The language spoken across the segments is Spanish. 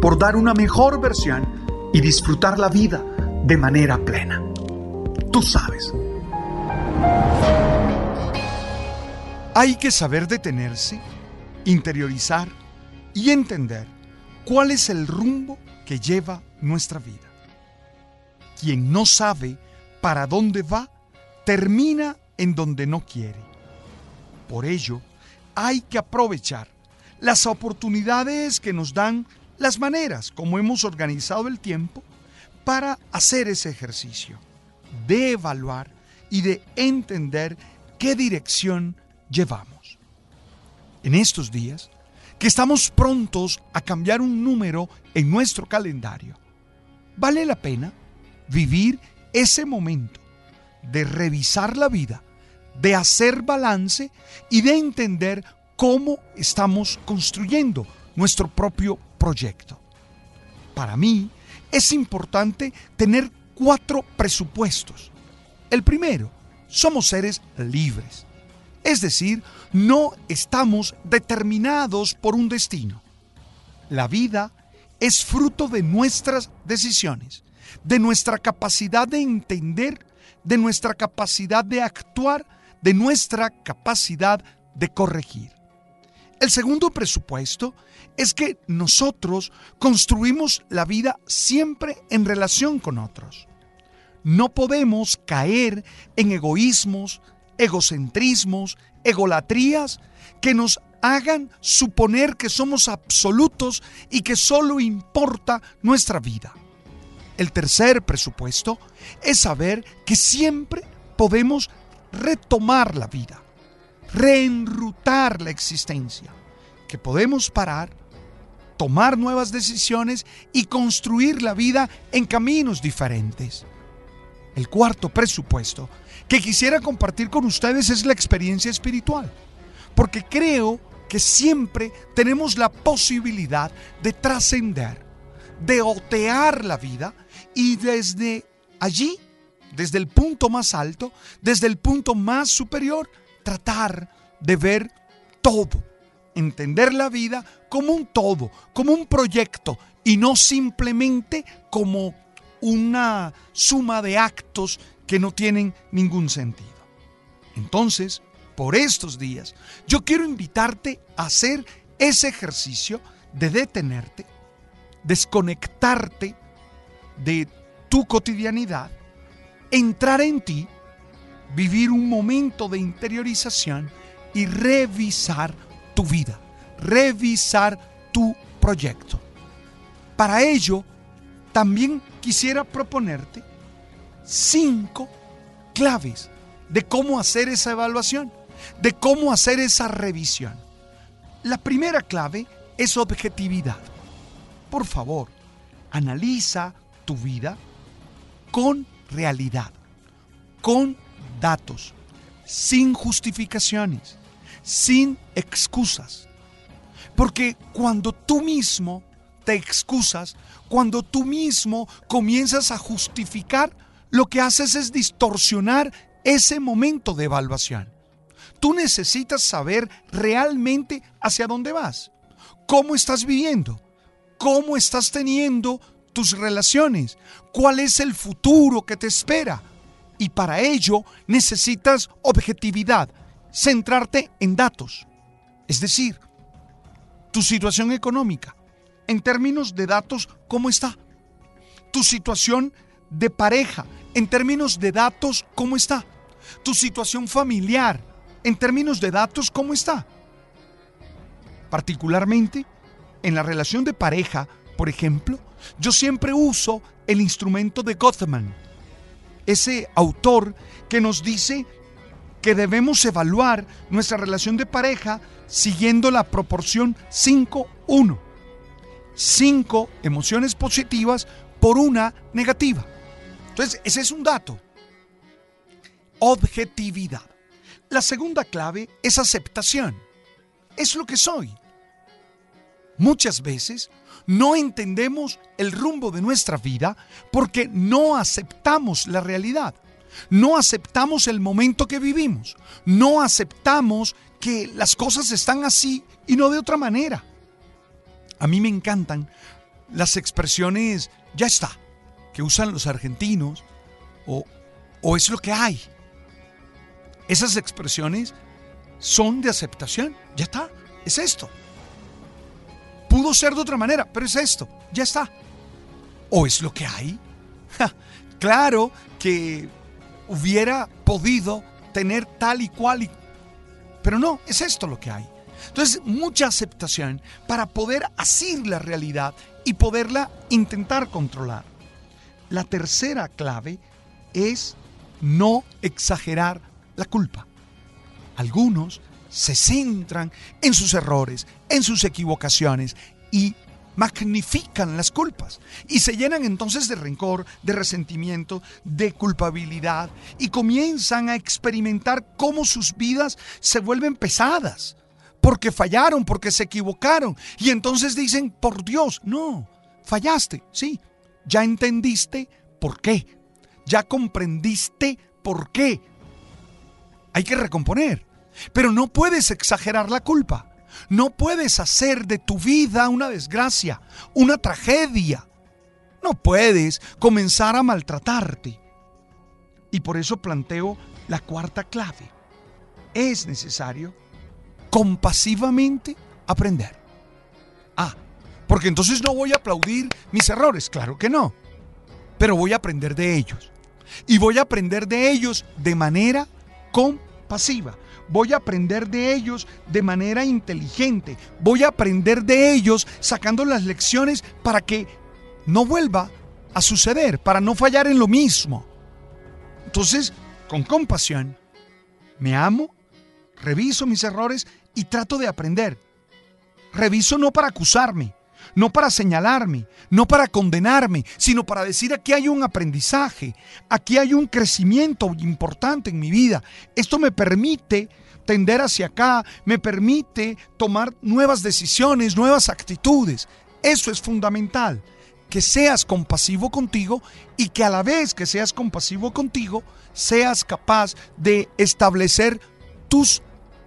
por dar una mejor versión y disfrutar la vida de manera plena. Tú sabes. Hay que saber detenerse, interiorizar y entender cuál es el rumbo que lleva nuestra vida. Quien no sabe para dónde va, termina en donde no quiere. Por ello, hay que aprovechar las oportunidades que nos dan las maneras como hemos organizado el tiempo para hacer ese ejercicio, de evaluar y de entender qué dirección llevamos. En estos días, que estamos prontos a cambiar un número en nuestro calendario, vale la pena vivir ese momento de revisar la vida, de hacer balance y de entender cómo estamos construyendo nuestro propio proyecto. Para mí es importante tener cuatro presupuestos. El primero, somos seres libres. Es decir, no estamos determinados por un destino. La vida es fruto de nuestras decisiones, de nuestra capacidad de entender, de nuestra capacidad de actuar, de nuestra capacidad de corregir. El segundo presupuesto es que nosotros construimos la vida siempre en relación con otros. No podemos caer en egoísmos, egocentrismos, egolatrías que nos hagan suponer que somos absolutos y que solo importa nuestra vida. El tercer presupuesto es saber que siempre podemos retomar la vida reenrutar la existencia, que podemos parar, tomar nuevas decisiones y construir la vida en caminos diferentes. El cuarto presupuesto que quisiera compartir con ustedes es la experiencia espiritual, porque creo que siempre tenemos la posibilidad de trascender, de otear la vida y desde allí, desde el punto más alto, desde el punto más superior, tratar de ver todo, entender la vida como un todo, como un proyecto y no simplemente como una suma de actos que no tienen ningún sentido. Entonces, por estos días, yo quiero invitarte a hacer ese ejercicio de detenerte, desconectarte de tu cotidianidad, entrar en ti vivir un momento de interiorización y revisar tu vida, revisar tu proyecto. Para ello, también quisiera proponerte cinco claves de cómo hacer esa evaluación, de cómo hacer esa revisión. La primera clave es objetividad. Por favor, analiza tu vida con realidad, con datos, sin justificaciones, sin excusas. Porque cuando tú mismo te excusas, cuando tú mismo comienzas a justificar, lo que haces es distorsionar ese momento de evaluación. Tú necesitas saber realmente hacia dónde vas, cómo estás viviendo, cómo estás teniendo tus relaciones, cuál es el futuro que te espera, y para ello necesitas objetividad, centrarte en datos. Es decir, tu situación económica, en términos de datos, ¿cómo está? Tu situación de pareja, en términos de datos, ¿cómo está? Tu situación familiar, en términos de datos, ¿cómo está? Particularmente en la relación de pareja, por ejemplo, yo siempre uso el instrumento de Gottman, ese autor que nos dice que debemos evaluar nuestra relación de pareja siguiendo la proporción 5-1. 5 emociones positivas por una negativa. Entonces, ese es un dato. Objetividad. La segunda clave es aceptación. Es lo que soy. Muchas veces no entendemos el rumbo de nuestra vida porque no aceptamos la realidad. No aceptamos el momento que vivimos. No aceptamos que las cosas están así y no de otra manera. A mí me encantan las expresiones ya está, que usan los argentinos o, o es lo que hay. Esas expresiones son de aceptación. Ya está, es esto. Pudo ser de otra manera, pero es esto, ya está. ¿O es lo que hay? claro que hubiera podido tener tal y cual, pero no, es esto lo que hay. Entonces, mucha aceptación para poder asir la realidad y poderla intentar controlar. La tercera clave es no exagerar la culpa. Algunos se centran en sus errores, en sus equivocaciones y magnifican las culpas y se llenan entonces de rencor, de resentimiento, de culpabilidad y comienzan a experimentar cómo sus vidas se vuelven pesadas porque fallaron, porque se equivocaron y entonces dicen, por Dios, no, fallaste, sí, ya entendiste por qué, ya comprendiste por qué. Hay que recomponer, pero no puedes exagerar la culpa. No puedes hacer de tu vida una desgracia, una tragedia. No puedes comenzar a maltratarte. Y por eso planteo la cuarta clave. Es necesario compasivamente aprender. Ah, porque entonces no voy a aplaudir mis errores, claro que no. Pero voy a aprender de ellos. Y voy a aprender de ellos de manera compasiva voy a aprender de ellos de manera inteligente, voy a aprender de ellos sacando las lecciones para que no vuelva a suceder, para no fallar en lo mismo. Entonces, con compasión, me amo, reviso mis errores y trato de aprender. Reviso no para acusarme, no para señalarme, no para condenarme, sino para decir aquí hay un aprendizaje, aquí hay un crecimiento importante en mi vida. Esto me permite tender hacia acá, me permite tomar nuevas decisiones, nuevas actitudes. Eso es fundamental, que seas compasivo contigo y que a la vez que seas compasivo contigo, seas capaz de establecer tus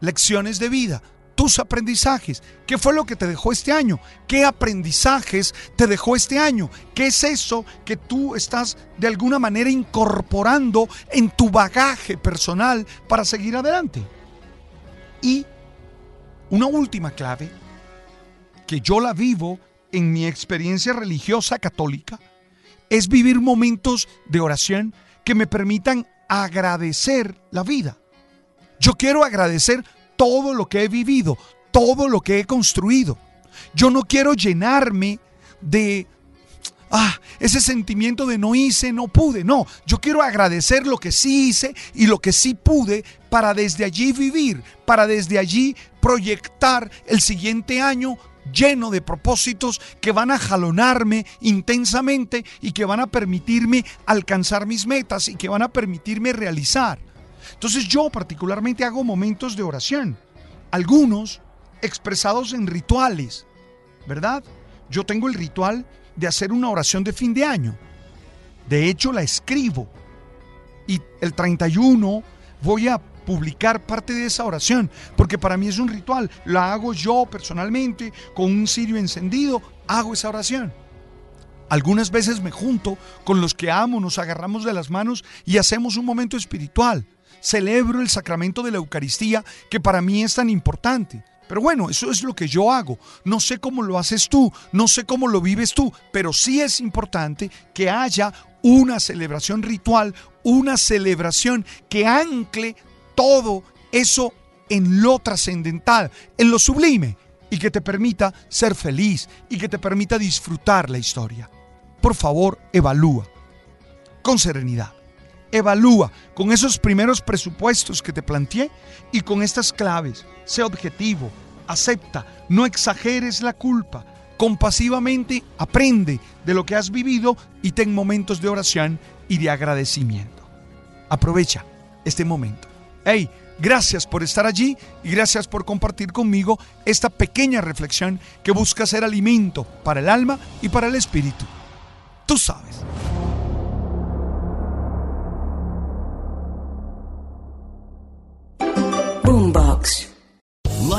lecciones de vida, tus aprendizajes. ¿Qué fue lo que te dejó este año? ¿Qué aprendizajes te dejó este año? ¿Qué es eso que tú estás de alguna manera incorporando en tu bagaje personal para seguir adelante? Y una última clave, que yo la vivo en mi experiencia religiosa católica, es vivir momentos de oración que me permitan agradecer la vida. Yo quiero agradecer todo lo que he vivido, todo lo que he construido. Yo no quiero llenarme de ah, ese sentimiento de no hice, no pude. No, yo quiero agradecer lo que sí hice y lo que sí pude para desde allí vivir, para desde allí proyectar el siguiente año lleno de propósitos que van a jalonarme intensamente y que van a permitirme alcanzar mis metas y que van a permitirme realizar. Entonces yo particularmente hago momentos de oración, algunos expresados en rituales, ¿verdad? Yo tengo el ritual de hacer una oración de fin de año. De hecho, la escribo. Y el 31 voy a publicar parte de esa oración, porque para mí es un ritual. La hago yo personalmente, con un cirio encendido, hago esa oración. Algunas veces me junto con los que amo, nos agarramos de las manos y hacemos un momento espiritual celebro el sacramento de la Eucaristía que para mí es tan importante. Pero bueno, eso es lo que yo hago. No sé cómo lo haces tú, no sé cómo lo vives tú, pero sí es importante que haya una celebración ritual, una celebración que ancle todo eso en lo trascendental, en lo sublime, y que te permita ser feliz y que te permita disfrutar la historia. Por favor, evalúa con serenidad. Evalúa con esos primeros presupuestos que te planteé y con estas claves. Sé objetivo, acepta, no exageres la culpa. Compasivamente aprende de lo que has vivido y ten momentos de oración y de agradecimiento. Aprovecha este momento. Hey, gracias por estar allí y gracias por compartir conmigo esta pequeña reflexión que busca ser alimento para el alma y para el espíritu. Tú sabes.